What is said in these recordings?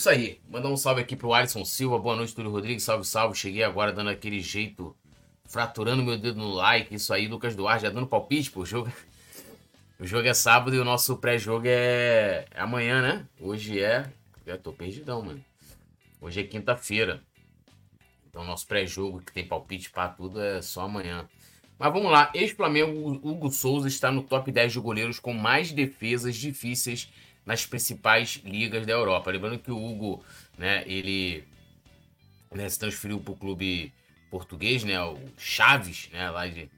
Isso aí. Mandar um salve aqui pro Alisson Silva. Boa noite, Túlio Rodrigues. Salve, salve. Cheguei agora dando aquele jeito, fraturando meu dedo no like. Isso aí, Lucas Duarte já dando palpite, pô. O jogo, o jogo é sábado e o nosso pré-jogo é... é amanhã, né? Hoje é. Eu tô perdidão, mano. Hoje é quinta-feira. Então, nosso pré-jogo, que tem palpite para tudo, é só amanhã. Mas vamos lá. Ex-Flamengo, Hugo Souza está no top 10 de goleiros com mais defesas difíceis nas principais ligas da Europa. Lembrando que o Hugo, né, ele né, se transferiu para o clube português, né, o Chaves, né, lá de,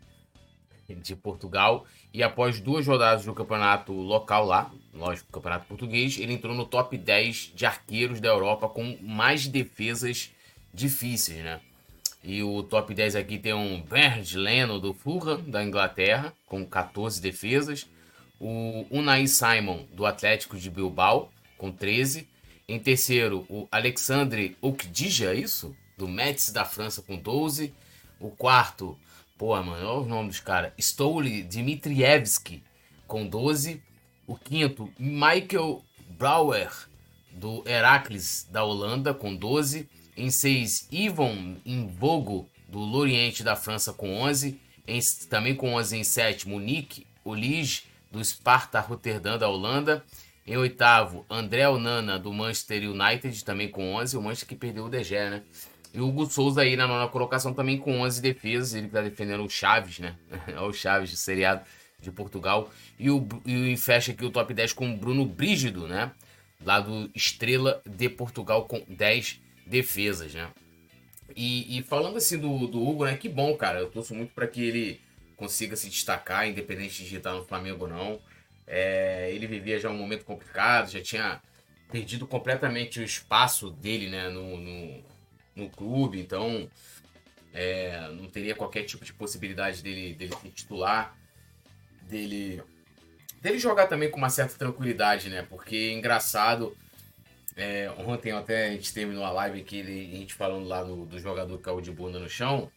de Portugal. E após duas rodadas do campeonato local lá, lógico, campeonato português, ele entrou no top 10 de arqueiros da Europa com mais defesas difíceis, né? E o top 10 aqui tem um Bernd Leno do Fulham, da Inglaterra, com 14 defesas o Unai Simon, do Atlético de Bilbao, com 13. Em terceiro, o Alexandre Okdija, é isso? Do Metz da França, com 12. O quarto, pô, mano, olha os nomes dos caras. Stoli Dmitrievski, com 12. O quinto, Michael Brouwer, do Heracles da Holanda, com 12. Em 6, Ivan Invogo, do Lorient da França, com 11. Em, também com 11 em sétimo, Nick Olige, do Sparta Rotterdam da Holanda. Em oitavo, André Onana do Manchester United, também com 11. O Manchester que perdeu o Gea, né? E o Hugo Souza aí na nona colocação também com 11 defesas. Ele que tá defendendo o Chaves, né? É o Chaves, do seriado de Portugal. E, o, e fecha aqui o top 10 com o Bruno Brígido, né? Lá do Estrela de Portugal com 10 defesas, né? E, e falando assim do, do Hugo, né? Que bom, cara. Eu torço muito para que ele consiga se destacar, independente de estar no Flamengo ou não. É, ele vivia já um momento complicado, já tinha perdido completamente o espaço dele né, no, no, no clube, então é, não teria qualquer tipo de possibilidade dele, dele ser titular, dele, dele jogar também com uma certa tranquilidade, né? Porque é engraçado. É, ontem até a gente terminou a live aqui, a gente falando lá do, do jogador que caiu de bunda no chão.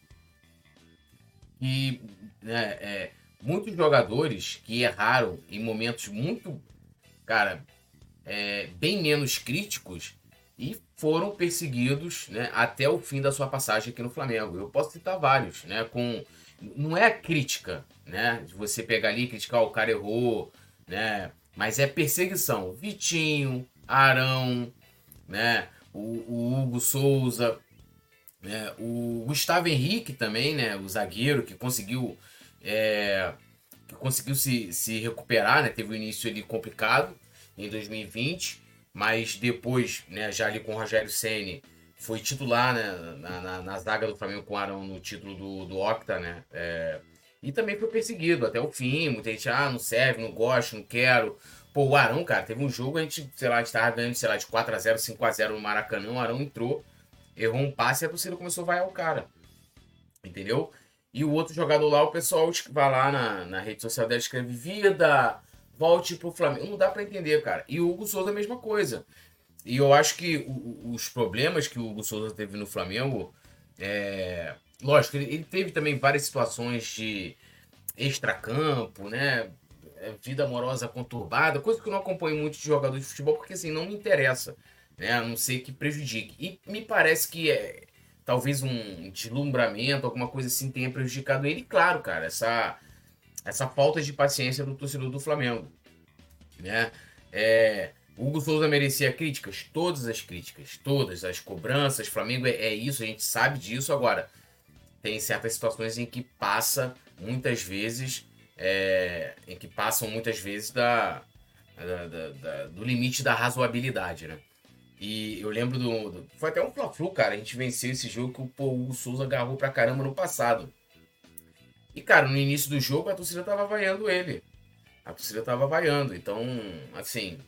E né, é, muitos jogadores que erraram em momentos muito, cara, é, bem menos críticos e foram perseguidos né, até o fim da sua passagem aqui no Flamengo. Eu posso citar vários, né? Com não é crítica, né? De você pegar ali e criticar o cara errou, né? Mas é perseguição. Vitinho, Arão, né? O, o Hugo Souza, né? o Gustavo Henrique também, né? O zagueiro que conseguiu é, que conseguiu se, se recuperar, né? Teve um início ali complicado em 2020, mas depois, né, já ali com o Rogério Ceni foi titular né, na, na, na, zaga do Flamengo com o Arão no título do, do Octa, né? É, e também foi perseguido até o fim. Muita gente, ah, não serve, não gosto, não quero. Pô, o Arão, cara, teve um jogo, a gente, sei lá, a gente tava ganhando, sei lá, de 4x0, 5x0 no Maracanã. O Arão entrou, errou um passe e a torcida começou a vaiar o cara. Entendeu? E o outro jogador lá, o pessoal vai lá na, na rede social dela, escreve vida, volte pro Flamengo. Não dá para entender, cara. E o Hugo Souza a mesma coisa. E eu acho que o, os problemas que o Hugo Souza teve no Flamengo, é... lógico, ele, ele teve também várias situações de extracampo, né? É, vida amorosa conturbada, coisa que eu não acompanho muito de jogador de futebol, porque assim, não me interessa, né? A não ser que prejudique. E me parece que é, talvez um deslumbramento, alguma coisa assim tenha prejudicado ele. claro, cara, essa, essa falta de paciência do torcedor do Flamengo. Né? É, Hugo Souza merecia críticas? Todas as críticas, todas as cobranças. Flamengo é, é isso, a gente sabe disso. Agora, tem certas situações em que passa muitas vezes, é, em que passam muitas vezes da, da, da, da, do limite da razoabilidade, né? E eu lembro do, do. foi até um Fla-Flu, cara. A gente venceu esse jogo que o, pô, o Souza agarrou pra caramba no passado. E, cara, no início do jogo a torcida tava vaiando ele. A torcida tava vaiando. Então, assim.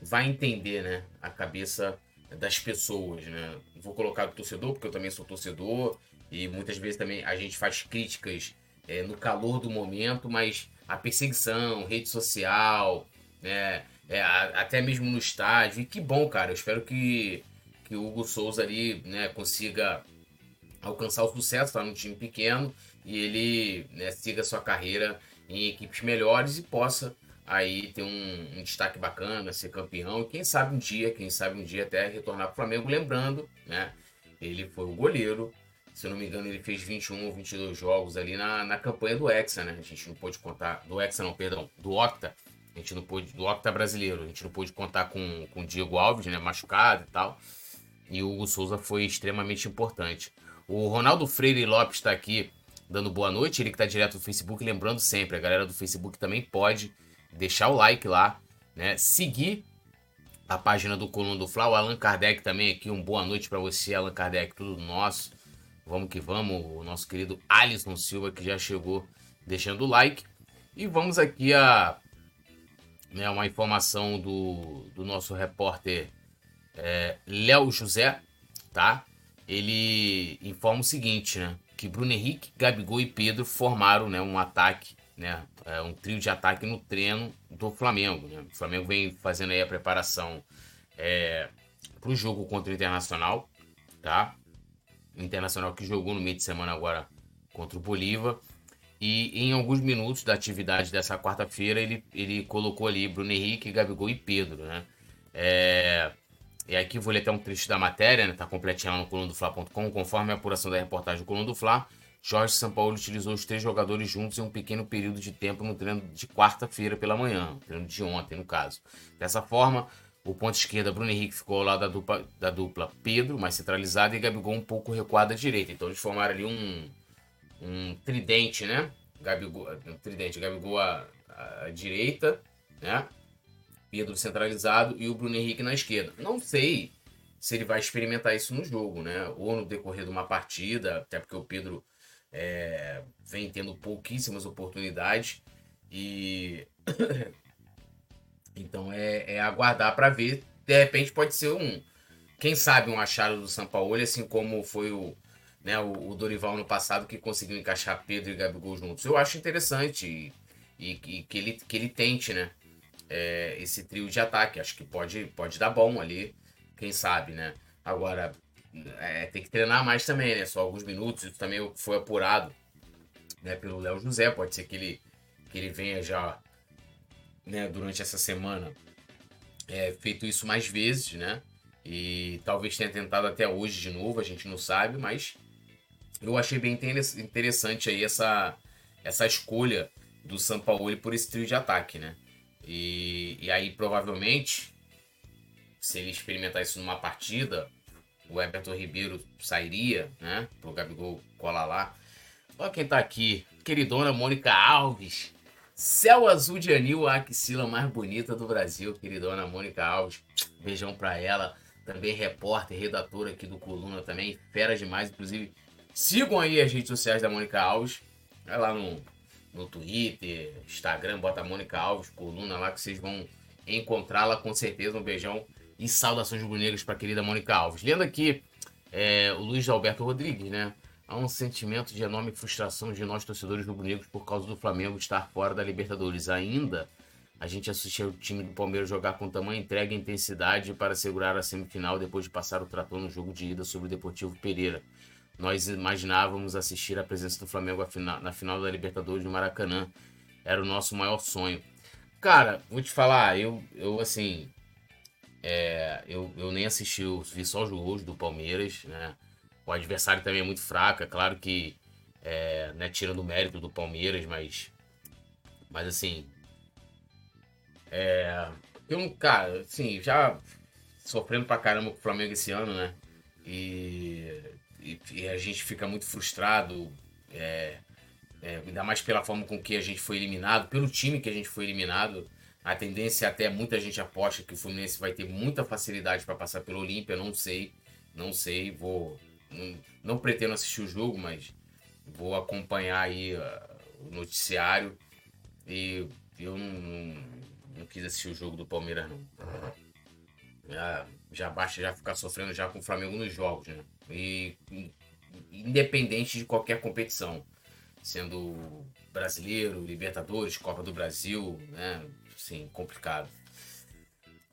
Vai entender, né? A cabeça das pessoas, né? Vou colocar do torcedor, porque eu também sou torcedor. E muitas vezes também a gente faz críticas é, no calor do momento, mas a perseguição, rede social, né? é, até mesmo no estádio. E que bom, cara. Eu espero que, que o Hugo Souza ali né, consiga alcançar o sucesso, tá num time pequeno e ele né, siga sua carreira em equipes melhores e possa aí ter um, um, destaque bacana, ser campeão quem sabe um dia, quem sabe um dia até retornar para o Flamengo, lembrando, né? Ele foi o goleiro, se eu não me engano ele fez 21 ou 22 jogos ali na, na campanha do Hexa, né? A gente não pôde contar, do Hexa não, perdão, do Octa, a gente não pôde, do Octa brasileiro, a gente não pôde contar com, com o Diego Alves, né? Machucado e tal, e o Hugo Souza foi extremamente importante. O Ronaldo Freire Lopes está aqui dando boa noite, ele que está direto no Facebook, lembrando sempre, a galera do Facebook também pode deixar o like lá, né? Seguir a página do Coluna do Fla, o Allan Kardec também aqui, um boa noite para você, Allan Kardec, tudo nosso. Vamos que vamos, o nosso querido Alisson Silva que já chegou deixando o like. E vamos aqui a né, uma informação do, do nosso repórter é, Léo José, tá? Ele informa o seguinte, né? Que Bruno Henrique, Gabigol e Pedro formaram né, um ataque né? É um trio de ataque no treino do Flamengo. Né? O Flamengo vem fazendo aí a preparação é, para o jogo contra o Internacional, tá? O Internacional que jogou no meio de semana agora contra o Bolívar. E em alguns minutos da atividade dessa quarta-feira, ele, ele colocou ali Bruno Henrique, Gabigol e Pedro, né? É, e aqui vou ler até um trecho da matéria, né? Tá completinho lá no colunodofla.com, conforme a apuração da reportagem do Coluna do Fla. Jorge Sampaoli utilizou os três jogadores juntos em um pequeno período de tempo no treino de quarta-feira pela manhã, treino de ontem, no caso. Dessa forma, o ponto esquerda, Bruno Henrique, ficou ao lado da dupla, da dupla Pedro, mais centralizado, e Gabigol um pouco recuado à direita. Então eles formaram ali um, um tridente, né? Gabigol, um tridente, Gabigol à, à direita, né? Pedro centralizado e o Bruno Henrique na esquerda. Não sei se ele vai experimentar isso no jogo, né? Ou no decorrer de uma partida, até porque o Pedro é, vem tendo pouquíssimas oportunidades e então é, é aguardar para ver. De repente pode ser um, quem sabe um achado do São Paulo, assim como foi o, né, o, o, Dorival no passado que conseguiu encaixar Pedro e Gabigol juntos. Eu acho interessante e, e, e que, ele, que ele tente, né? É, esse trio de ataque. Acho que pode, pode dar bom ali, quem sabe, né? Agora, é, tem que treinar mais também, né? Só alguns minutos. Isso também foi apurado né, pelo Léo José. Pode ser que ele, que ele venha já né, durante essa semana é, feito isso mais vezes, né? E talvez tenha tentado até hoje de novo, a gente não sabe, mas eu achei bem interessante aí essa, essa escolha do Sampaoli por esse trio de ataque, né? E, e aí provavelmente, se ele experimentar isso numa partida, o Everton Ribeiro sairia, né? Pro Gabigol colar lá. Olha quem tá aqui. Queridona Mônica Alves. Céu azul de anil, a axila mais bonita do Brasil, queridona Mônica Alves. Beijão pra ela. Também repórter, redatora aqui do Coluna também. Fera demais. Inclusive, sigam aí as redes sociais da Mônica Alves. Vai lá no, no Twitter, Instagram, bota Mônica Alves, Coluna lá que vocês vão encontrá-la com certeza. Um beijão e saudações rubro-negras para a querida Mônica Alves. Lendo aqui é, o Luiz Alberto Rodrigues, né? Há um sentimento de enorme frustração de nós torcedores rubro-negros por causa do Flamengo estar fora da Libertadores. Ainda a gente assistiu o time do Palmeiras jogar com tamanha entrega e intensidade para segurar a semifinal depois de passar o trator no jogo de ida sobre o Deportivo Pereira. Nós imaginávamos assistir a presença do Flamengo na final da Libertadores no Maracanã. Era o nosso maior sonho. Cara, vou te falar, eu, eu assim, é, eu, eu nem assisti, eu vi só os gols do Palmeiras, né? O adversário também é muito fraco, é claro que é, né, tirando o mérito do Palmeiras, mas, mas assim, é, eu, cara, assim, já sofrendo pra caramba com o Flamengo esse ano, né? E, e, a gente fica muito frustrado, é, é, ainda mais pela forma com que a gente foi eliminado, pelo time que a gente foi eliminado. A tendência até muita gente aposta que o Fluminense vai ter muita facilidade para passar pelo Olímpia, não sei, não sei, vou não, não, pretendo assistir o jogo, mas vou acompanhar aí uh, o noticiário e eu não, não, não, quis assistir o jogo do Palmeiras não. Já, já basta já ficar sofrendo já com o Flamengo nos jogos, né? E independente de qualquer competição, sendo brasileiro, Libertadores, Copa do Brasil, né? Sim, complicado.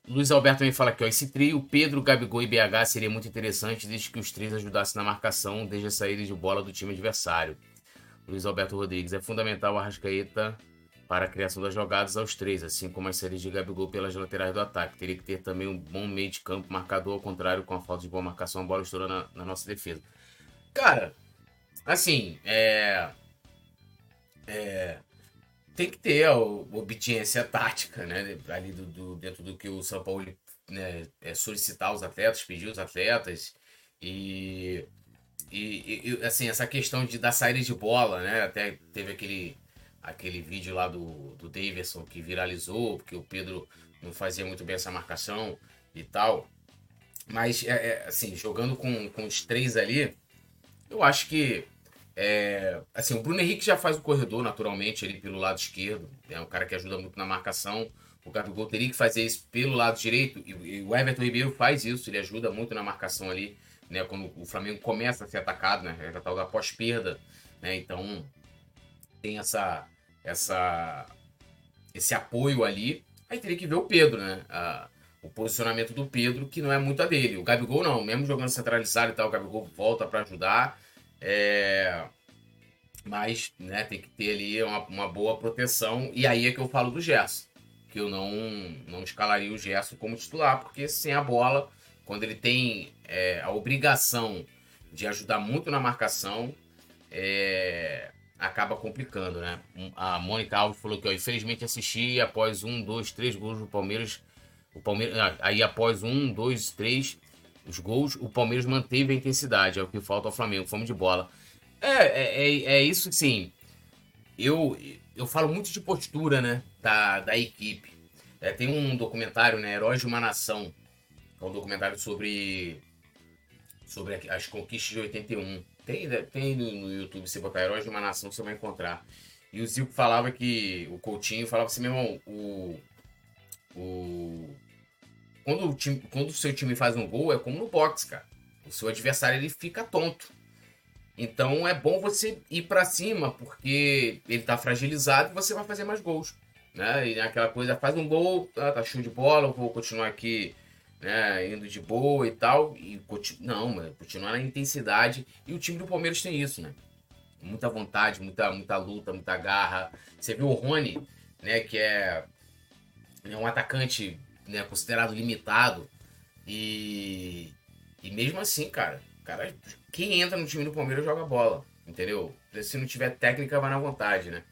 Luiz Alberto também fala aqui, ó, esse trio, Pedro, Gabigol e BH seria muito interessante desde que os três ajudassem na marcação desde a saída de bola do time adversário. Luiz Alberto Rodrigues, é fundamental o Arrascaeta para a criação das jogadas aos três, assim como as séries de Gabigol pelas laterais do ataque. Teria que ter também um bom meio de campo marcador, ao contrário, com a falta de boa marcação, a bola estoura na, na nossa defesa. Cara, assim, é, é, tem que ter a obediência tática, né? Ali do, do dentro do que o São Paulo né, é solicitar os atletas, pedir os atletas e, e, e, assim essa questão de dar saída de bola, né? Até teve aquele aquele vídeo lá do, do Davidson que viralizou, porque o Pedro não fazia muito bem essa marcação e tal. Mas, é, é, assim, jogando com, com os três ali, eu acho que. É, assim, o Bruno Henrique já faz o corredor naturalmente ali pelo lado esquerdo. É um cara que ajuda muito na marcação. O Gabigol teria que fazer isso pelo lado direito. E, o Everton Ribeiro faz isso, ele ajuda muito na marcação ali. Né, quando o Flamengo começa a ser atacado, né? É a tal da pós-perda. Né, então tem essa, essa esse apoio ali. Aí teria que ver o Pedro, né? A, o posicionamento do Pedro, que não é muito a dele. O Gabigol não, mesmo jogando centralizado e tal, o Gabigol volta para ajudar. É... Mas né, tem que ter ali uma, uma, boa proteção. E aí é que eu falo do Gerson. Que eu não, não escalaria o Gerson como titular, porque sem a bola, quando ele tem é, a obrigação de ajudar muito na marcação, é, acaba complicando, né? A Mônica Alves falou que, ó, infelizmente assisti após um, dois, três gols do Palmeiras. O Palmeiras, ah, aí após um, dois, três os gols, o Palmeiras manteve a intensidade, é o que falta ao Flamengo, fome de bola. É, é, é, é isso sim. Eu, eu falo muito de postura, né, da, da equipe. É, tem um documentário, né, Heróis de uma Nação, é um documentário sobre sobre as conquistas de 81. Tem, né, tem no, YouTube, você botar Heróis de uma Nação, você vai encontrar. E o Zico falava que. O Coutinho falava assim, meu irmão, o. O. Quando o, time, quando o seu time faz um gol, é como no boxe, cara. O seu adversário ele fica tonto. Então é bom você ir para cima, porque ele tá fragilizado e você vai fazer mais gols. Né? E aquela coisa, faz um gol, tá, tá show de bola, vou continuar aqui né, indo de boa e tal. E não, mano, continuar na intensidade. E o time do Palmeiras tem isso, né? Muita vontade, muita, muita luta, muita garra. Você viu o Rony, né, que é, é um atacante né, considerado limitado. E, e mesmo assim, cara, cara, quem entra no time do Palmeiras joga bola, entendeu? Se não tiver técnica, vai na vontade, né?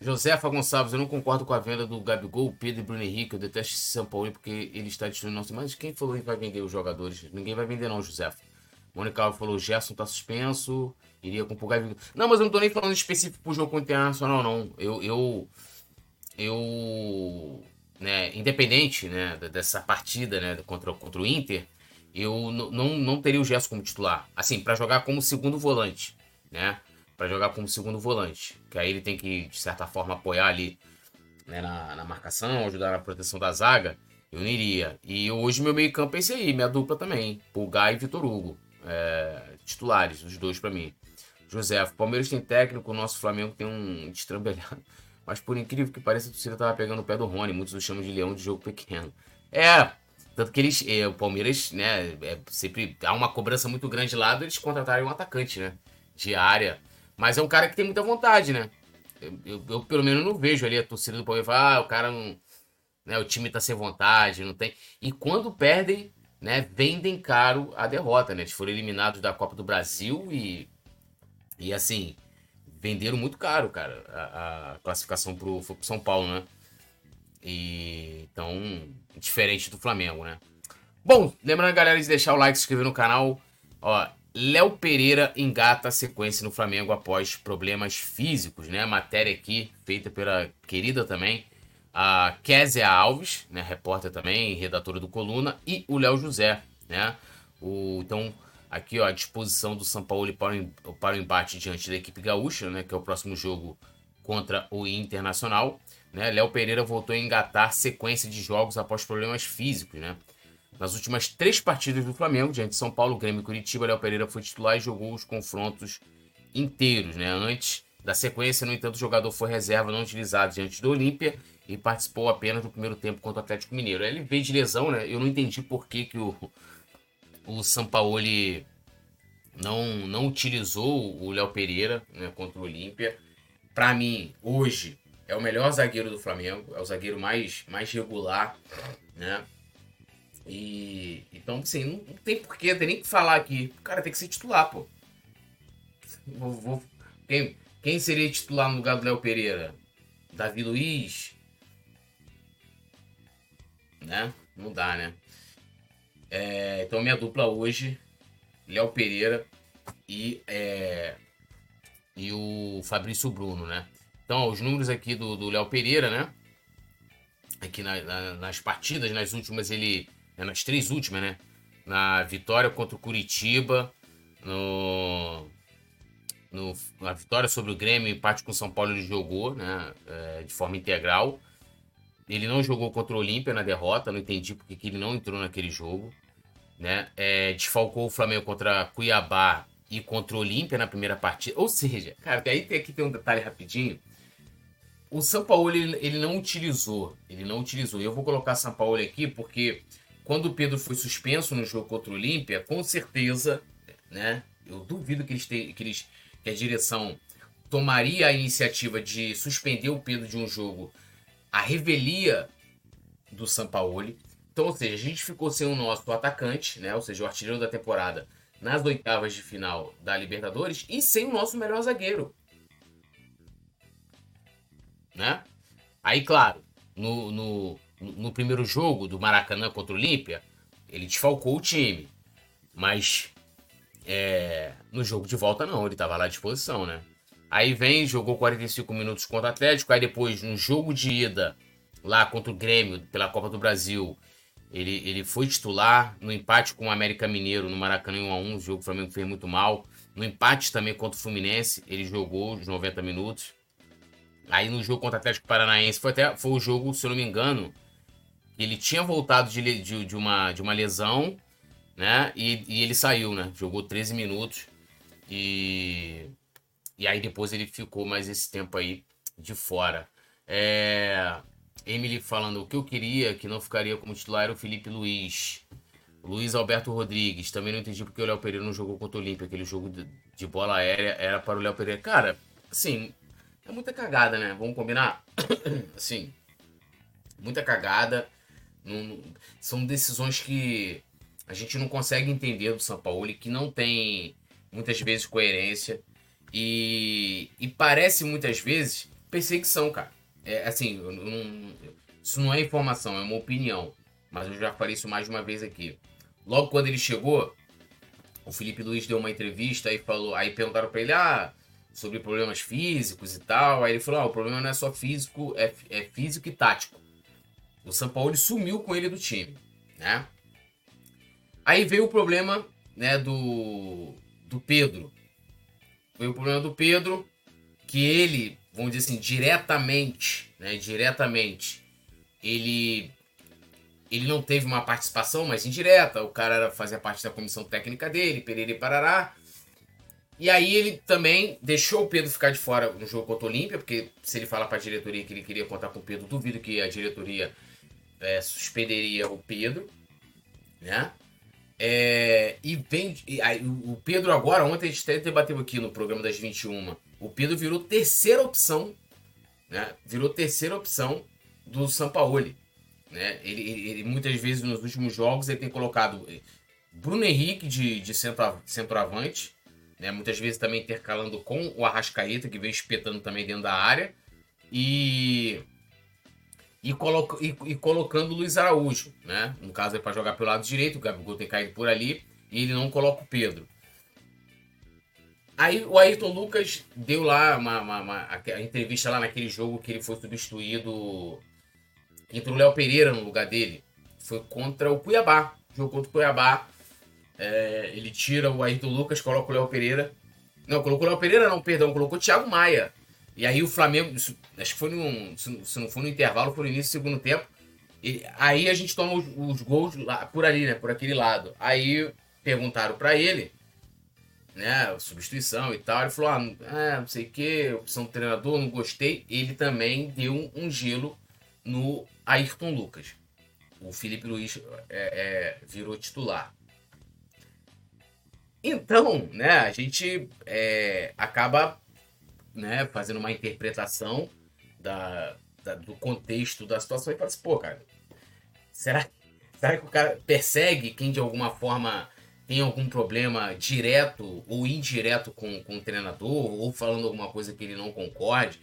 Josefa Gonçalves, eu não concordo com a venda do Gabigol, Pedro e Bruno Henrique. Eu detesto esse São Paulo porque ele está destruindo nosso. Mas quem falou que vai vender os jogadores? Ninguém vai vender, não, Josefa. Mônica Alves falou: Gerson tá suspenso, iria com o Gabigol. Não, mas eu não tô nem falando específico jogo com o Internacional, não. Eu. Eu. eu né, independente né, dessa partida né, contra, contra o Inter, eu não, não teria o Gerson como titular. Assim, para jogar como segundo volante, né? Para jogar como segundo volante. Que aí ele tem que, de certa forma, apoiar ali né, na, na, marcação, ajudar na proteção da zaga. Eu não iria. E hoje meu meio campo é esse aí, minha dupla também. Pulgar e Vitor Hugo. É, titulares, os dois para mim. José, o Palmeiras tem técnico, o nosso Flamengo tem um destrambelhado. Mas por incrível que pareça, a torcida tava pegando o pé do Rony. Muitos o chamam de leão de jogo pequeno. É, tanto que eles, é, o Palmeiras, né, é, sempre há uma cobrança muito grande lá eles contratarem um atacante, né, de área. Mas é um cara que tem muita vontade, né? Eu, eu, eu pelo menos não vejo ali a torcida do Palmeiras falar, ah, o cara não. Né, o time tá sem vontade, não tem. E quando perdem, né, vendem caro a derrota, né? Eles foram eliminados da Copa do Brasil e. E assim, venderam muito caro, cara, a, a classificação pro, pro São Paulo, né? E então, diferente do Flamengo, né? Bom, lembrando, galera, de deixar o like, se inscrever no canal. Ó, Léo Pereira engata a sequência no Flamengo após problemas físicos, né? Matéria aqui feita pela querida também, a Kézia Alves, né? repórter também, redatora do Coluna, e o Léo José, né? O, então, aqui ó, a disposição do São Paulo para o, para o embate diante da equipe gaúcha, né? Que é o próximo jogo contra o Internacional. Né? Léo Pereira voltou a engatar sequência de jogos após problemas físicos, né? Nas últimas três partidas do Flamengo, diante de São Paulo, Grêmio e Curitiba, Léo Pereira foi titular e jogou os confrontos inteiros, né? Antes da sequência, no entanto, o jogador foi reserva não utilizado diante do Olímpia e participou apenas do primeiro tempo contra o Atlético Mineiro. Ele veio de lesão, né? Eu não entendi por que, que o, o Sampaoli não, não utilizou o Léo Pereira né, contra o Olímpia. Para mim, hoje, é o melhor zagueiro do Flamengo, é o zagueiro mais, mais regular, né? E então, assim, não, não tem porquê, tem nem que falar aqui. O cara tem que ser titular, pô. Vou, vou, quem, quem seria titular no lugar do Léo Pereira? Davi Luiz? Né? Não dá, né? É, então, minha dupla hoje, Léo Pereira e, é, e o Fabrício Bruno, né? Então, os números aqui do Léo Pereira, né? Aqui na, na, nas partidas, nas últimas, ele. É, nas três últimas, né? Na vitória contra o Curitiba, no, no, na vitória sobre o Grêmio, empate com o São Paulo, ele jogou, né? É, de forma integral. Ele não jogou contra o Olímpia na derrota, não entendi porque que ele não entrou naquele jogo. Né? É, desfalcou o Flamengo contra Cuiabá e contra o Olímpia na primeira partida. Ou seja, cara, aí tem, aqui tem um detalhe rapidinho. O São Paulo ele, ele não utilizou. Ele não utilizou. Eu vou colocar São Paulo aqui porque quando o Pedro foi suspenso no jogo contra o Olímpia, com certeza, né? Eu duvido que eles, te, que eles que a direção tomaria a iniciativa de suspender o Pedro de um jogo a revelia do Sampaoli. Então, ou seja, a gente ficou sem o nosso atacante, né? Ou seja, o artilheiro da temporada nas oitavas de final da Libertadores e sem o nosso melhor zagueiro. Né? Aí, claro, no, no, no primeiro jogo do Maracanã contra o Olímpia, ele desfalcou o time. Mas é, no jogo de volta, não, ele estava lá à disposição, né? Aí vem, jogou 45 minutos contra o Atlético. Aí depois, no jogo de ida, lá contra o Grêmio, pela Copa do Brasil, ele, ele foi titular. No empate com o América Mineiro, no Maracanã 1x1, o jogo o Flamengo fez muito mal. No empate também contra o Fluminense, ele jogou os 90 minutos. Aí no jogo contra o Atlético Paranaense, foi até foi o jogo, se eu não me engano, ele tinha voltado de, de, de uma, de uma lesão, né? E, e ele saiu, né? Jogou 13 minutos. E e aí depois ele ficou mais esse tempo aí de fora. É... Emily falando, o que eu queria que não ficaria como titular era o Felipe Luiz. Luiz Alberto Rodrigues, também não entendi porque o Léo Pereira não jogou contra o Olímpia. Aquele jogo de bola aérea era para o Léo Pereira. Cara, assim, é muita cagada, né? Vamos combinar? assim, muita cagada. Não, são decisões que a gente não consegue entender do São Paulo que não tem muitas vezes coerência. E, e parece muitas vezes perseguição, cara. É assim, não, isso não é informação, é uma opinião. Mas eu já falei isso mais de uma vez aqui. Logo quando ele chegou, o Felipe Luiz deu uma entrevista e falou. Aí perguntaram para ele, ah, sobre problemas físicos e tal. Aí ele falou: ah, o problema não é só físico, é, é físico e tático. O São Paulo sumiu com ele do time, né? Aí veio o problema, né, do, do Pedro. Foi o problema do Pedro, que ele, vamos dizer assim, diretamente, né, diretamente, ele ele não teve uma participação, mas indireta. O cara era, fazia parte da comissão técnica dele, Pereira e Parará. E aí ele também deixou o Pedro ficar de fora no jogo contra o Olímpia, porque se ele falar para a diretoria que ele queria contar com o Pedro, duvido que a diretoria é, suspenderia o Pedro, né? É, e vem. E, o Pedro agora, ontem a gente até debateu aqui no programa das 21. O Pedro virou terceira opção. Né? Virou terceira opção do Sampaoli. Né? Ele, ele, ele, muitas vezes nos últimos jogos ele tem colocado Bruno Henrique de, de centro, centroavante. Né? Muitas vezes também intercalando com o Arrascaeta, que vem espetando também dentro da área. E e, coloca, e, e, colocando o Luiz Araújo, né? No caso é para jogar pelo lado direito, o Gabigol tem caído por ali e ele não coloca o Pedro. Aí o Ayrton Lucas deu lá uma, uma, uma a entrevista lá naquele jogo que ele foi substituído. Entrou o Léo Pereira no lugar dele. Foi contra o Cuiabá. Jogo contra o Cuiabá. É, ele tira o Ayrton Lucas, coloca o Léo Pereira. Não, colocou o Léo Pereira, não, perdão, colocou o Thiago Maia. E aí o Flamengo, acho que foi no. Se não foi no intervalo, foi no início do segundo tempo. E aí a gente toma os, os gols lá, por ali, né? Por aquele lado. Aí perguntaram para ele, né? Substituição e tal. Ele falou: ah, é, não sei o que, opção do treinador, não gostei. Ele também deu um, um gelo no Ayrton Lucas. O Felipe Luiz é, é, virou titular. Então, né, a gente é, acaba né, fazendo uma interpretação da, da, do contexto da situação e fala assim, pô, cara, será, será que o cara persegue quem de alguma forma tem algum problema direto ou indireto com, com o treinador, ou falando alguma coisa que ele não concorde?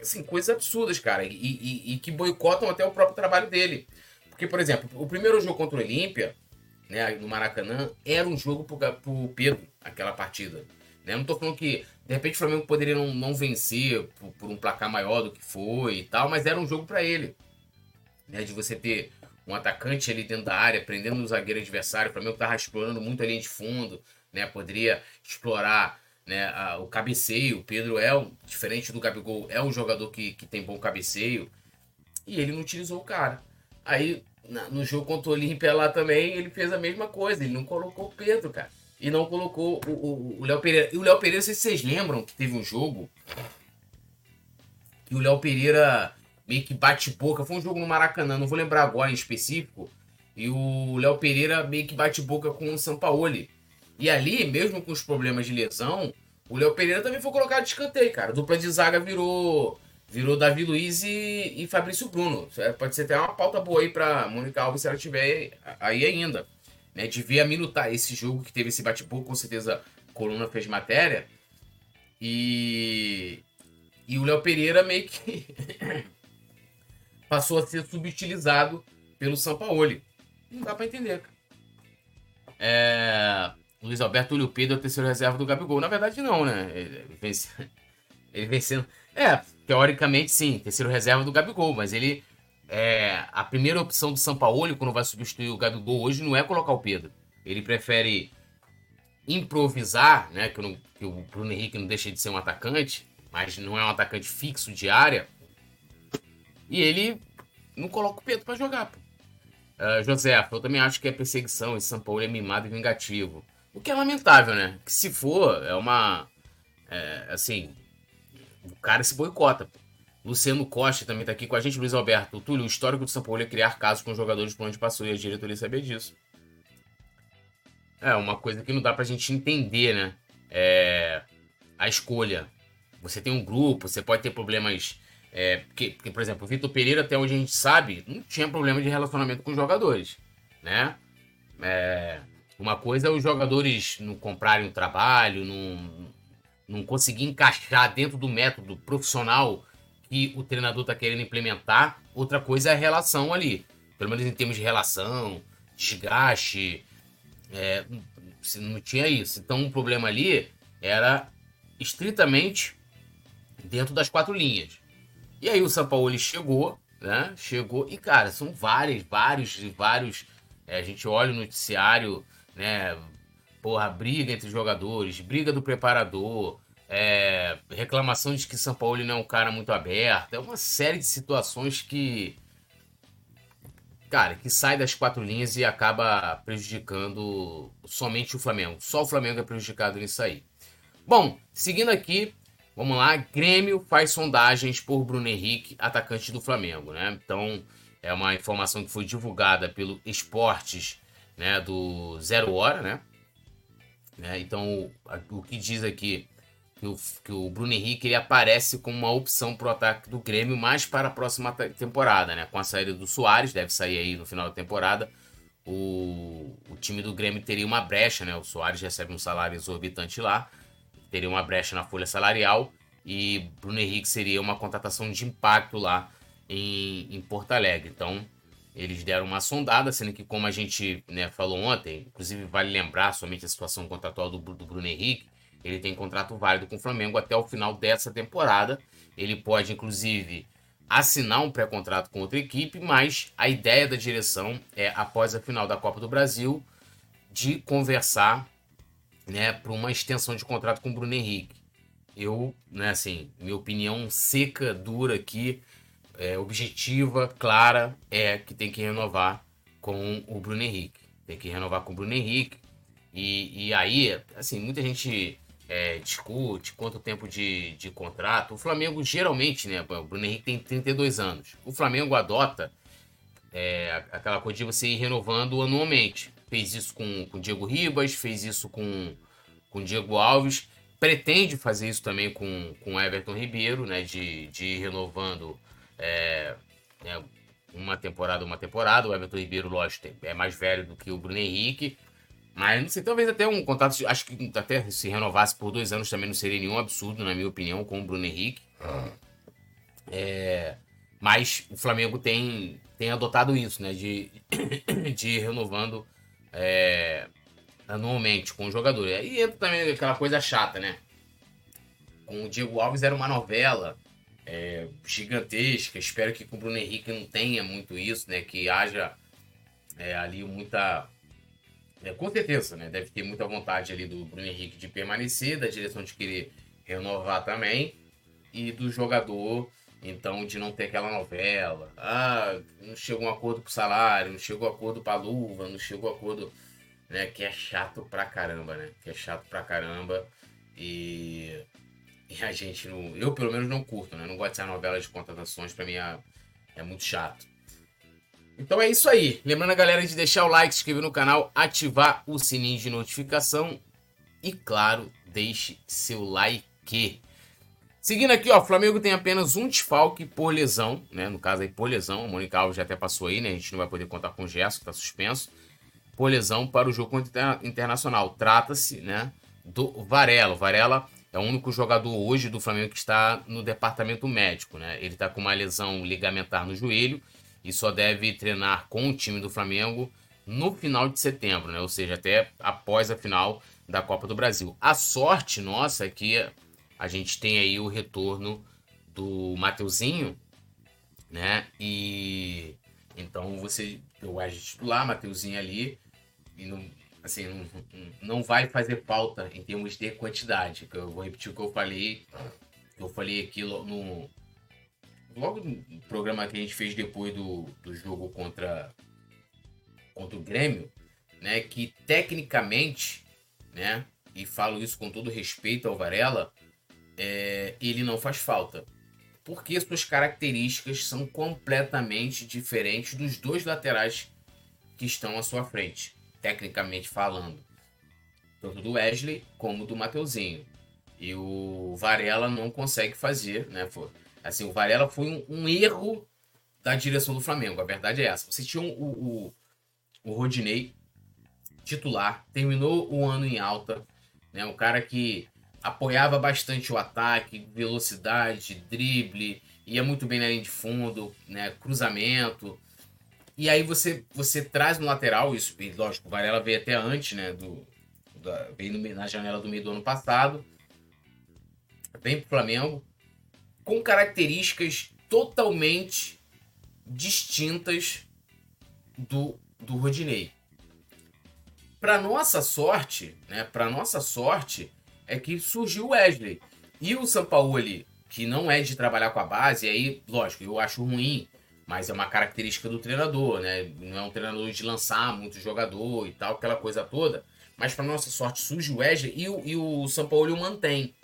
Assim, coisas absurdas, cara, e, e, e que boicotam até o próprio trabalho dele. Porque, por exemplo, o primeiro jogo contra o Olímpia, né, no Maracanã, era um jogo pro, pro Pedro, aquela partida. Né? Não tô falando que, de repente, o Flamengo poderia não, não vencer por, por, um placar maior do que foi e tal, mas era um jogo para ele. Né? De você ter um atacante ali dentro da área, prendendo no zagueiro adversário. O Flamengo estava explorando muito a linha de fundo, né? Poderia explorar né, a, o cabeceio. O Pedro é, um, diferente do Gabigol, é um jogador que, que tem bom cabeceio. E ele não utilizou o cara. Aí, na, no jogo contra o Olímpia lá também, ele fez a mesma coisa. Ele não colocou o Pedro, cara. E não colocou o Léo Pereira. E o Léo Pereira, não sei se vocês lembram que teve um jogo que o Léo Pereira meio que bate boca. Foi um jogo no Maracanã, não vou lembrar agora em específico. E o Léo Pereira meio que bate boca com o Sampaoli. E ali, mesmo com os problemas de lesão, o Léo Pereira também foi colocado de escanteio, cara. Dupla de zaga virou virou Davi Luiz e, e Fabrício Bruno. É, pode ser até uma pauta boa aí pra Mônica Alves se ela tiver aí ainda. Né? De ver a minutar esse jogo que teve esse bate-boca, com certeza a Coluna fez matéria. E, e o Léo Pereira meio que passou a ser subutilizado pelo Sampaoli. Não dá para entender, cara. É... Luiz Alberto Túlio Pedro é o terceiro reserva do Gabigol. Na verdade, não, né? Ele, vence... ele vencendo. É, teoricamente sim, terceiro reserva do Gabigol, mas ele. É... A primeira opção do Sampaoli, quando vai substituir o Gabigol hoje, não é colocar o Pedro. Ele prefere improvisar, né? Que, não... que o Bruno Henrique não deixa de ser um atacante, mas não é um atacante fixo de área e ele não coloca o Pedro para jogar, pô. Uh, José, eu também acho que é perseguição. Esse São Paulo é mimado e vingativo. O que é lamentável, né? Que se for, é uma. É, assim. O cara se boicota. Pô. Luciano Costa também tá aqui com a gente. Luiz Alberto. Túlio, o histórico do São Paulo é criar casos com jogadores por onde passou e a diretoria sabia disso. É uma coisa que não dá pra gente entender, né? É. A escolha. Você tem um grupo, você pode ter problemas é, porque, porque, por exemplo, o Vitor Pereira, até onde a gente sabe, não tinha problema de relacionamento com os jogadores, né? É, uma coisa é os jogadores não comprarem um trabalho, não, não conseguir encaixar dentro do método profissional que o treinador está querendo implementar. Outra coisa é a relação ali. Pelo menos em termos de relação, desgaste. É, não tinha isso. Então o problema ali era estritamente dentro das quatro linhas. E aí o São Paulo chegou, né? Chegou e, cara, são vários, vários vários. É, a gente olha o noticiário, né? Porra, briga entre jogadores, briga do preparador, é, reclamação de que São Paulo não é um cara muito aberto. É uma série de situações que. Cara, que sai das quatro linhas e acaba prejudicando somente o Flamengo. Só o Flamengo é prejudicado nisso aí. Bom, seguindo aqui, Vamos lá, Grêmio faz sondagens por Bruno Henrique, atacante do Flamengo, né? Então, é uma informação que foi divulgada pelo Esportes, né, do Zero Hora, né? né? Então, o, que diz aqui que o, que o Bruno Henrique ele aparece como uma opção para o ataque do Grêmio mais para a próxima temporada, né? Com a saída do Soares, deve sair aí no final da temporada. O, o time do Grêmio teria uma brecha, né? O Soares recebe um salário exorbitante lá teria uma brecha na folha salarial e Bruno Henrique seria uma contratação de impacto lá em, em Porto Alegre. Então, eles deram uma sondada, sendo que, como a gente né, falou ontem, inclusive vale lembrar somente a situação contratual do, do Bruno Henrique, ele tem contrato válido com o Flamengo até o final dessa temporada. Ele pode, inclusive, assinar um pré-contrato com outra equipe, mas a ideia da direção é, após a final da Copa do Brasil, de conversar né, para uma extensão de contrato com o Bruno Henrique. Eu, né, assim, minha opinião seca, dura aqui, é, objetiva, clara, é que tem que renovar com o Bruno Henrique. Tem que renovar com o Bruno Henrique. E, e aí, assim, muita gente é, discute quanto tempo de, de contrato. O Flamengo geralmente, né? O Bruno Henrique tem 32 anos. O Flamengo adota é, aquela coisa de você ir renovando anualmente. Fez isso com o Diego Ribas, fez isso com o Diego Alves. Pretende fazer isso também com o Everton Ribeiro, né? De, de ir renovando é, é, uma temporada, uma temporada. O Everton Ribeiro, lógico, é mais velho do que o Bruno Henrique. Mas não sei, talvez até um contrato, acho que até se renovasse por dois anos também não seria nenhum absurdo, na minha opinião, com o Bruno Henrique. É, mas o Flamengo tem, tem adotado isso, né? De, de ir renovando é, anualmente com o jogador. E aí entra também aquela coisa chata, né? Com o Diego Alves era uma novela é, gigantesca. Espero que com o Bruno Henrique não tenha muito isso, né? Que haja é, ali muita é, com certeza, né? Deve ter muita vontade ali do Bruno Henrique de permanecer, da direção de querer renovar também, e do jogador, então, de não ter aquela novela. Ah, não chegou um acordo pro salário, não chegou um acordo pra luva, não chegou um acordo. Né, que é chato pra caramba, né? Que é chato pra caramba. E, e a gente não. Eu, pelo menos, não curto, né? Não gosto dessa novela de contratações, pra mim é, é muito chato. Então é isso aí. Lembrando a galera de deixar o like, se inscrever no canal, ativar o sininho de notificação e, claro, deixe seu like. Seguindo aqui, ó, o Flamengo tem apenas um desfalque por lesão, né? No caso aí, por lesão. A Mônica Alves já até passou aí, né? A gente não vai poder contar com o Gerson, que tá suspenso. Por lesão para o jogo contra o Internacional. Trata-se, né? Do Varela. O Varela é o único jogador hoje do Flamengo que está no departamento médico, né? Ele tá com uma lesão ligamentar no joelho e só deve treinar com o time do Flamengo no final de setembro, né? Ou seja, até após a final da Copa do Brasil. A sorte nossa é que a gente tem aí o retorno do Mateuzinho, né? E então você, eu acho titular, Mateuzinho ali, e não, assim, não, não vai fazer falta em termos de quantidade. Eu vou repetir o que eu falei, eu falei aqui no, logo no programa que a gente fez depois do, do jogo contra, contra o Grêmio, né, que tecnicamente, né, e falo isso com todo respeito ao Varela, é, ele não faz falta. Porque suas características são completamente diferentes dos dois laterais que estão à sua frente, tecnicamente falando. Tanto do Wesley como do Mateuzinho. E o Varela não consegue fazer, né? Assim, o Varela foi um, um, erro da direção do Flamengo. A verdade é essa. Você tinha o, o, o Rodinei titular, terminou o ano em alta, né? Um cara que apoiava bastante o ataque, velocidade, drible, ia muito bem na linha de fundo, né? Cruzamento. E aí você você traz no lateral isso, e lógico, o Varela veio até antes, né? Do, da, veio na janela do meio do ano passado. Vem pro Flamengo com características totalmente distintas do, do Rodinei. Para nossa sorte, né? Para nossa sorte é que surgiu o Wesley e o Sampaoli, que não é de trabalhar com a base, aí, lógico, eu acho ruim, mas é uma característica do treinador, né? Não é um treinador de lançar muito jogador e tal, aquela coisa toda. Mas para nossa sorte surge o Wesley e o, e o Sampaoli o mantém,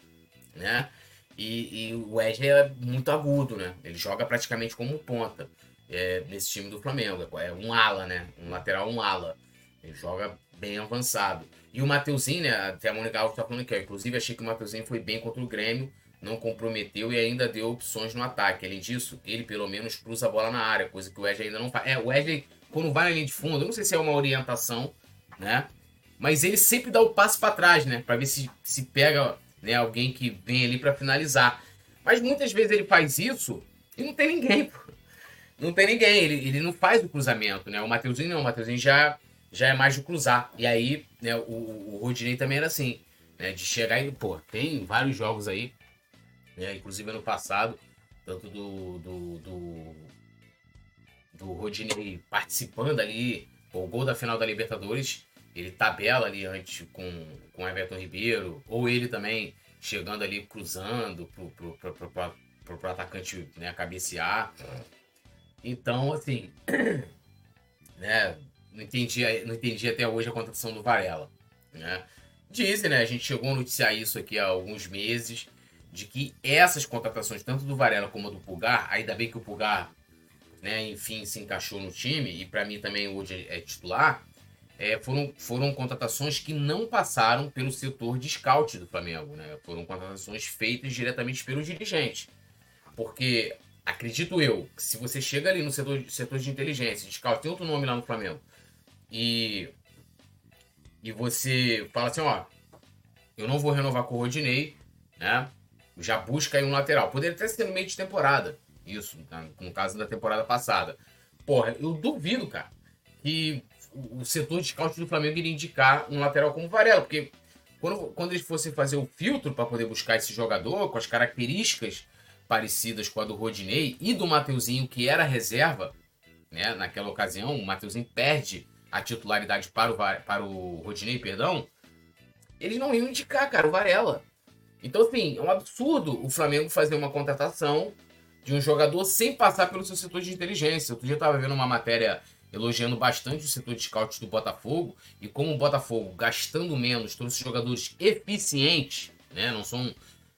né? E, e, o Wesley é muito agudo, né? Ele joga praticamente como ponta é, nesse time do Flamengo. É um ala, né? Um lateral, um ala. Ele joga bem avançado. E o Mateuzinho, né? Até a Mônica Alves tá falando ó. Inclusive, achei que o Mateuzinho foi bem contra o Grêmio, não comprometeu e ainda deu opções no ataque. Além disso, ele pelo menos cruza a bola na área, coisa que o Wesley ainda não faz. É, o Wesley, quando vai na linha de fundo, eu não sei se é uma orientação, né? Mas ele sempre dá o passo para trás, né? Para ver se, se pega né? Alguém que vem ali para finalizar. Mas muitas vezes ele faz isso e não tem ninguém, pô. Não tem ninguém, ele, ele não faz o cruzamento, né? O Mateuzinho não, o Mateuzinho já, já é mais de cruzar. E aí, né, o, o Rodinei também era assim, né? De chegar e, pô, tem vários jogos aí, né? Inclusive ano passado, tanto do, do, do, do Rodinei participando ali, o gol da final da Libertadores, ele tabela ali antes com, com Everton Ribeiro, ou ele também chegando ali cruzando pro, pro, pro, pro, pro, pro atacante né, cabecear. Então, assim, né, não entendi, não entendi até hoje a contratação do Varela. Né? Dizem, né? A gente chegou a noticiar isso aqui há alguns meses, de que essas contratações, tanto do Varela como do Pulgar, ainda bem que o Pulgar, né, enfim, se encaixou no time, e para mim também hoje é titular, é, foram, foram contratações que não passaram pelo setor de scout do Flamengo, né? Foram contratações feitas diretamente pelos dirigentes. Porque, acredito eu, se você chega ali no setor, setor de inteligência, de scout, tem outro nome lá no Flamengo, e, e você fala assim, ó, eu não vou renovar com o Rodinei, né? Já busca aí um lateral. Poderia até ser no meio de temporada, isso, no caso da temporada passada. Porra, eu duvido, cara, que o setor de scout do Flamengo iria indicar um lateral como Varela, porque quando, quando eles fossem fazer o filtro para poder buscar esse jogador com as características parecidas com a do Rodinei e do Mateuzinho, que era reserva, né, naquela ocasião, o Mateuzinho perde a titularidade para o, para o Rodinei, perdão, eles não iam indicar, cara, o Varela. Então, assim, é um absurdo o Flamengo fazer uma contratação de um jogador sem passar pelo seu setor de inteligência. Outro dia eu estava vendo uma matéria elogiando bastante o setor de scouts do Botafogo e como o Botafogo gastando menos, os jogadores eficientes, né? Não são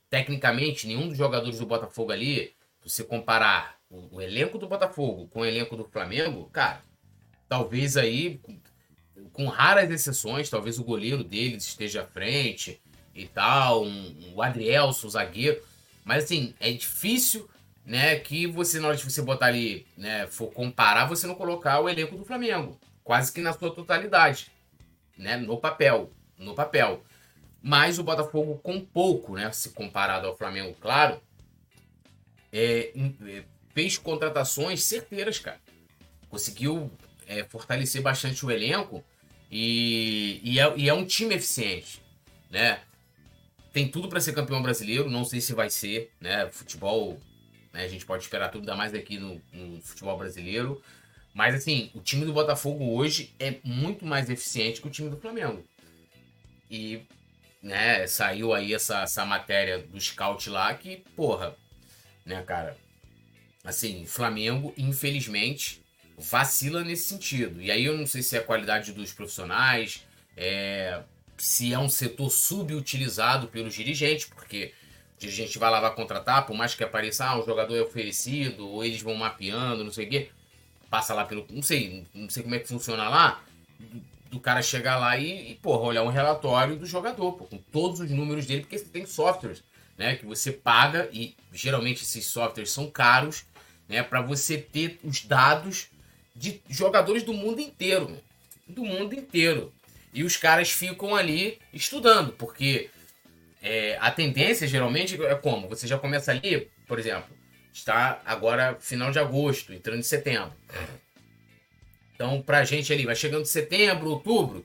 tecnicamente nenhum dos jogadores do Botafogo ali. Se você comparar o, o elenco do Botafogo com o elenco do Flamengo, cara, talvez aí com raras exceções, talvez o goleiro deles esteja à frente e tal, um, o Adrielson, o zagueiro, mas assim, é difícil né, que você, na hora de você botar ali, né, for comparar, você não colocar o elenco do Flamengo. Quase que na sua totalidade. Né, no papel. No papel. Mas o Botafogo, com pouco, né, se comparado ao Flamengo, claro, é, é, fez contratações certeiras, cara. Conseguiu é, fortalecer bastante o elenco e, e, é, e é um time eficiente, né? Tem tudo para ser campeão brasileiro, não sei se vai ser, né? Futebol né? A gente pode esperar tudo, ainda mais aqui no, no futebol brasileiro. Mas assim, o time do Botafogo hoje é muito mais eficiente que o time do Flamengo. E né, saiu aí essa, essa matéria do scout lá que, porra, né, cara? Assim, Flamengo, infelizmente, vacila nesse sentido. E aí eu não sei se é a qualidade dos profissionais, é, se é um setor subutilizado pelos dirigentes, porque dirigente vai lá vai contratar, por mais que apareça, ah, o jogador é oferecido, ou eles vão mapeando, não sei o quê, passa lá pelo. Não sei, não sei como é que funciona lá. Do, cara chegar lá e, e, porra, olhar um relatório do jogador, pô, com todos os números dele, porque tem softwares, né, que você paga, e geralmente esses softwares são caros, né, para você ter os dados de jogadores do mundo inteiro, do mundo inteiro. E os caras ficam ali estudando, porque é, a tendência geralmente é como? Você já começa ali, por exemplo, está agora final de agosto, entrando em setembro. Então, pra gente ali, vai chegando setembro, outubro,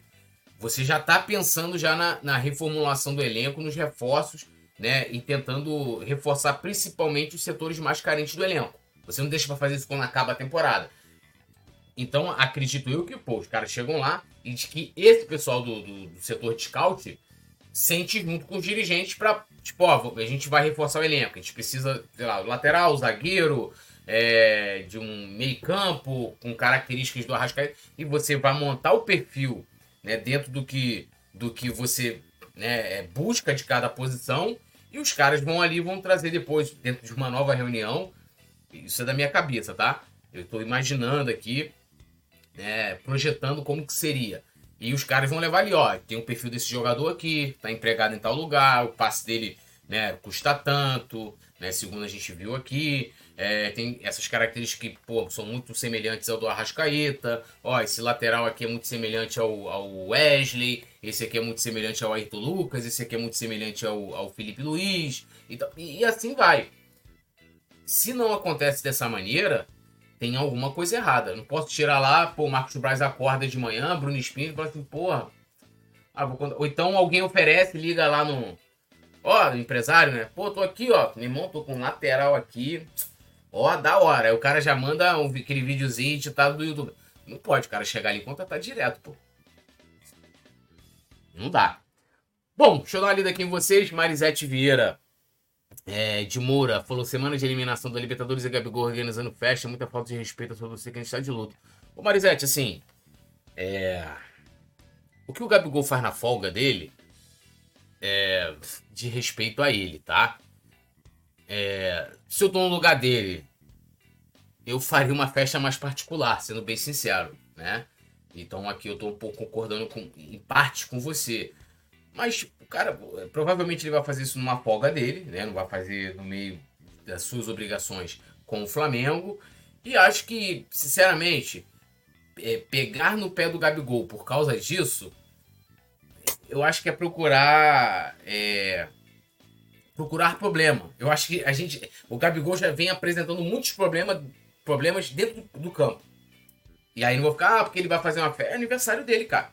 você já tá pensando já na, na reformulação do elenco, nos reforços, né? E tentando reforçar principalmente os setores mais carentes do elenco. Você não deixa para fazer isso quando acaba a temporada. Então, acredito eu que, pô, os caras chegam lá e de que esse pessoal do, do, do setor de scout sente junto com os dirigentes para, tipo, ó, a gente vai reforçar o elenco. A gente precisa, sei lá, lateral, zagueiro, é, de um meio campo com características do Arrascaeta e você vai montar o perfil né, dentro do que, do que você né, é, busca de cada posição e os caras vão ali vão trazer depois, dentro de uma nova reunião, isso é da minha cabeça, tá? Eu estou imaginando aqui, né, projetando como que seria. E os caras vão levar ali, ó, tem um perfil desse jogador aqui, tá empregado em tal lugar, o passe dele, né, custa tanto, né, segundo a gente viu aqui, é, tem essas características que, pô, são muito semelhantes ao do Arrascaeta, ó, esse lateral aqui é muito semelhante ao, ao Wesley, esse aqui é muito semelhante ao Ayrton Lucas, esse aqui é muito semelhante ao, ao Felipe Luiz, e, e assim vai. Se não acontece dessa maneira, tem alguma coisa errada. Não posso tirar lá, pô, o Marcos Braz acorda de manhã, Bruno Espírito, fala assim, porra. Ah, ou então alguém oferece, liga lá no. Ó, empresário, né? Pô, tô aqui, ó. Meu irmão, tô com lateral aqui. Ó, da hora. Aí o cara já manda um, aquele videozinho editado do YouTube. Não pode cara chegar ali e contratar direto, pô. Não dá. Bom, deixa eu dar uma lida aqui em vocês. Marisete Vieira é, de Moura falou: semana de eliminação da Libertadores e Gabigol organizando festa, muita falta de respeito sobre você que a gente está de luto. Ô Marisete, assim. É... O que o Gabigol faz na folga dele é, de respeito a ele, tá? É, se eu tô no lugar dele, eu faria uma festa mais particular, sendo bem sincero, né? Então aqui eu tô um pouco concordando com, em parte com você. Mas, cara, provavelmente ele vai fazer isso numa folga dele, né? Não vai fazer no meio das suas obrigações com o Flamengo. E acho que, sinceramente, é, pegar no pé do Gabigol por causa disso, eu acho que é procurar. É, procurar problema. Eu acho que a gente. O Gabigol já vem apresentando muitos problemas, problemas dentro do, do campo. E aí não vou ficar, ah, porque ele vai fazer uma festa. É aniversário dele, cara.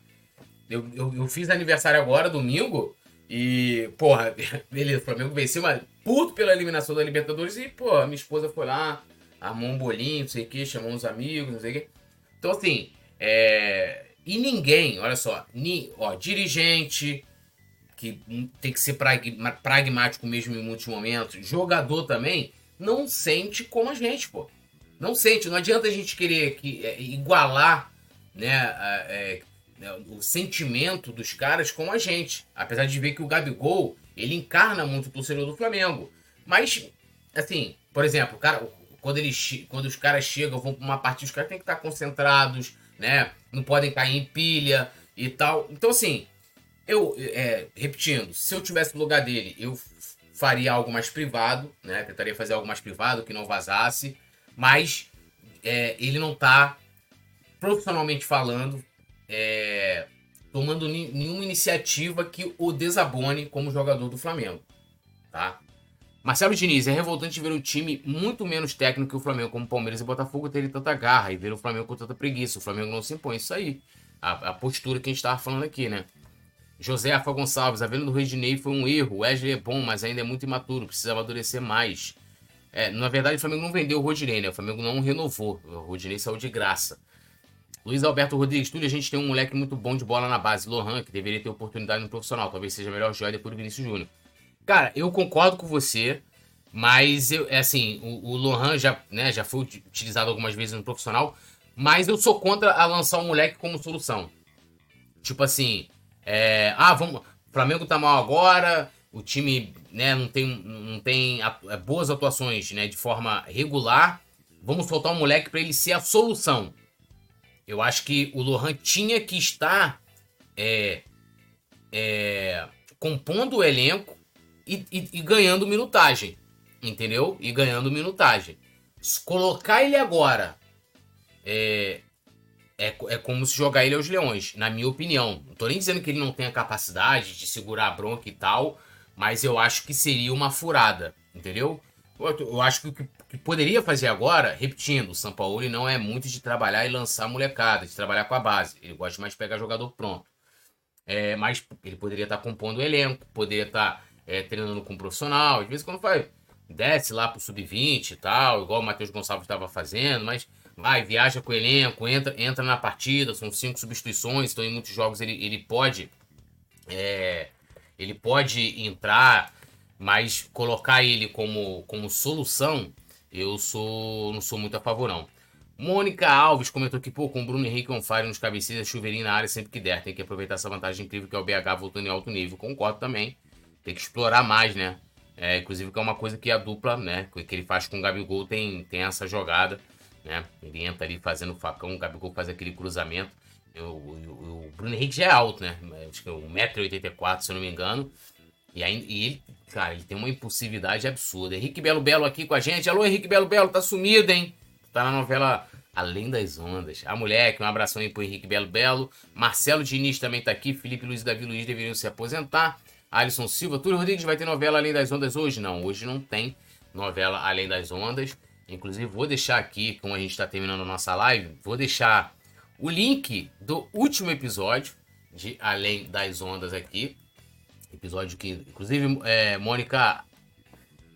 Eu, eu, eu, fiz aniversário agora, domingo, e, porra, beleza, o Flamengo venceu, mas puto pela eliminação da Libertadores, e, pô, minha esposa foi lá, armou um bolinho, não sei o que, chamou uns amigos, não sei o que. Então, assim, é... E ninguém, olha só, ni, ó, dirigente, que tem que ser pragmático mesmo em muitos momentos, jogador também, não sente como a gente, pô. Não sente, não adianta a gente querer que, é, igualar né, é, né, o sentimento dos caras com a gente. Apesar de ver que o Gabigol, ele encarna muito o torcedor do Flamengo. Mas, assim, por exemplo, cara, quando, ele, quando os caras chegam, vão para uma partida, os caras têm que estar concentrados, né? Não podem cair em pilha e tal. Então, assim, eu, é, repetindo, se eu tivesse no lugar dele, eu faria algo mais privado, né? Tentaria fazer algo mais privado, que não vazasse. Mas é, ele não tá, profissionalmente falando, é, tomando nenhuma iniciativa que o desabone como jogador do Flamengo. Tá? Marcelo Diniz, é revoltante ver o time muito menos técnico que o Flamengo, como Palmeiras e Botafogo, terem tanta garra e ver o Flamengo com tanta preguiça. O Flamengo não se impõe, isso aí. A, a postura que a gente estava falando aqui, né? José Afa Gonçalves, a venda do Redinei foi um erro. O Wesley é bom, mas ainda é muito imaturo, precisa amadurecer mais. É, na verdade, o Flamengo não vendeu o Rodinei, né? O Flamengo não renovou. O Rodinei saiu de graça. Luiz Alberto Rodrigues, Túlio, a gente tem um moleque muito bom de bola na base, Lohan, que deveria ter oportunidade no profissional. Talvez seja melhor jogar depois do Vinícius Júnior. Cara, eu concordo com você, mas eu, é assim, o, o Lohan já, né, já foi utilizado algumas vezes no profissional, mas eu sou contra a lançar um moleque como solução. Tipo assim, é, ah, vamos, o Flamengo tá mal agora, o time né, não tem, não tem é, boas atuações né, de forma regular. Vamos soltar um moleque para ele ser a solução. Eu acho que o Lohan tinha que estar é, é, compondo o elenco e, e, e, ganhando minutagem. Entendeu? E ganhando minutagem. Se colocar ele agora é, é, é como se jogar ele aos leões, na minha opinião. Não tô nem dizendo que ele não tenha capacidade de segurar a bronca e tal, mas eu acho que seria uma furada, entendeu? Eu acho que o que poderia fazer agora, repetindo, o São Paulo não é muito de trabalhar e lançar molecada, de trabalhar com a base. Ele gosta mais de pegar jogador pronto. É, mas ele poderia estar compondo o elenco, poderia estar é, treinando com um profissional. Às vezes, quando faz, desce lá pro sub-20 e tal, igual o Matheus Gonçalves estava fazendo, mas vai, viaja com o elenco, entra, entra na partida, são cinco substituições, então em muitos jogos ele, ele pode. É, ele pode entrar mas colocar ele como, como solução, eu sou não sou muito a favor, não. Mônica Alves comentou que, pô, com o Bruno Henrique on fire nos cabeceiros, chuveirinho na área sempre que der. Tem que aproveitar essa vantagem incrível que é o BH voltando em alto nível. Concordo também. Tem que explorar mais, né? É, inclusive que é uma coisa que a dupla, né? Que ele faz com o Gabigol tem, tem essa jogada, né? Ele entra ali fazendo facão, o Gabigol faz aquele cruzamento. O Bruno Henrique já é alto, né? Acho que é 1,84m, se eu não me engano. E, aí, e ele, cara, ele tem uma impulsividade absurda. Henrique Belo Belo aqui com a gente. Alô, Henrique Belo Belo, tá sumido, hein? Tá na novela Além das Ondas. A moleque, um abração aí pro Henrique Belo Belo. Marcelo Diniz também tá aqui. Felipe Luiz e Davi Luiz deveriam se aposentar. Alisson Silva. Túlio Rodrigues vai ter novela Além das Ondas hoje? Não, hoje não tem novela Além das Ondas. Inclusive, vou deixar aqui, como a gente está terminando a nossa live, vou deixar o link do último episódio de Além das Ondas aqui Episódio que, inclusive, é, Mônica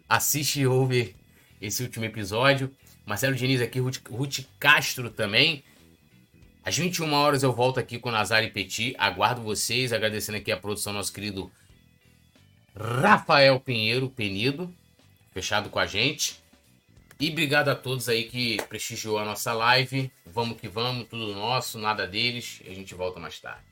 assiste e ouve esse último episódio. Marcelo Diniz aqui, Ruth, Ruth Castro também. Às 21 horas eu volto aqui com Nazar e Petit. Aguardo vocês, agradecendo aqui a produção nosso querido Rafael Pinheiro Penido, fechado com a gente. E obrigado a todos aí que prestigiou a nossa live. Vamos que vamos, tudo nosso, nada deles. A gente volta mais tarde.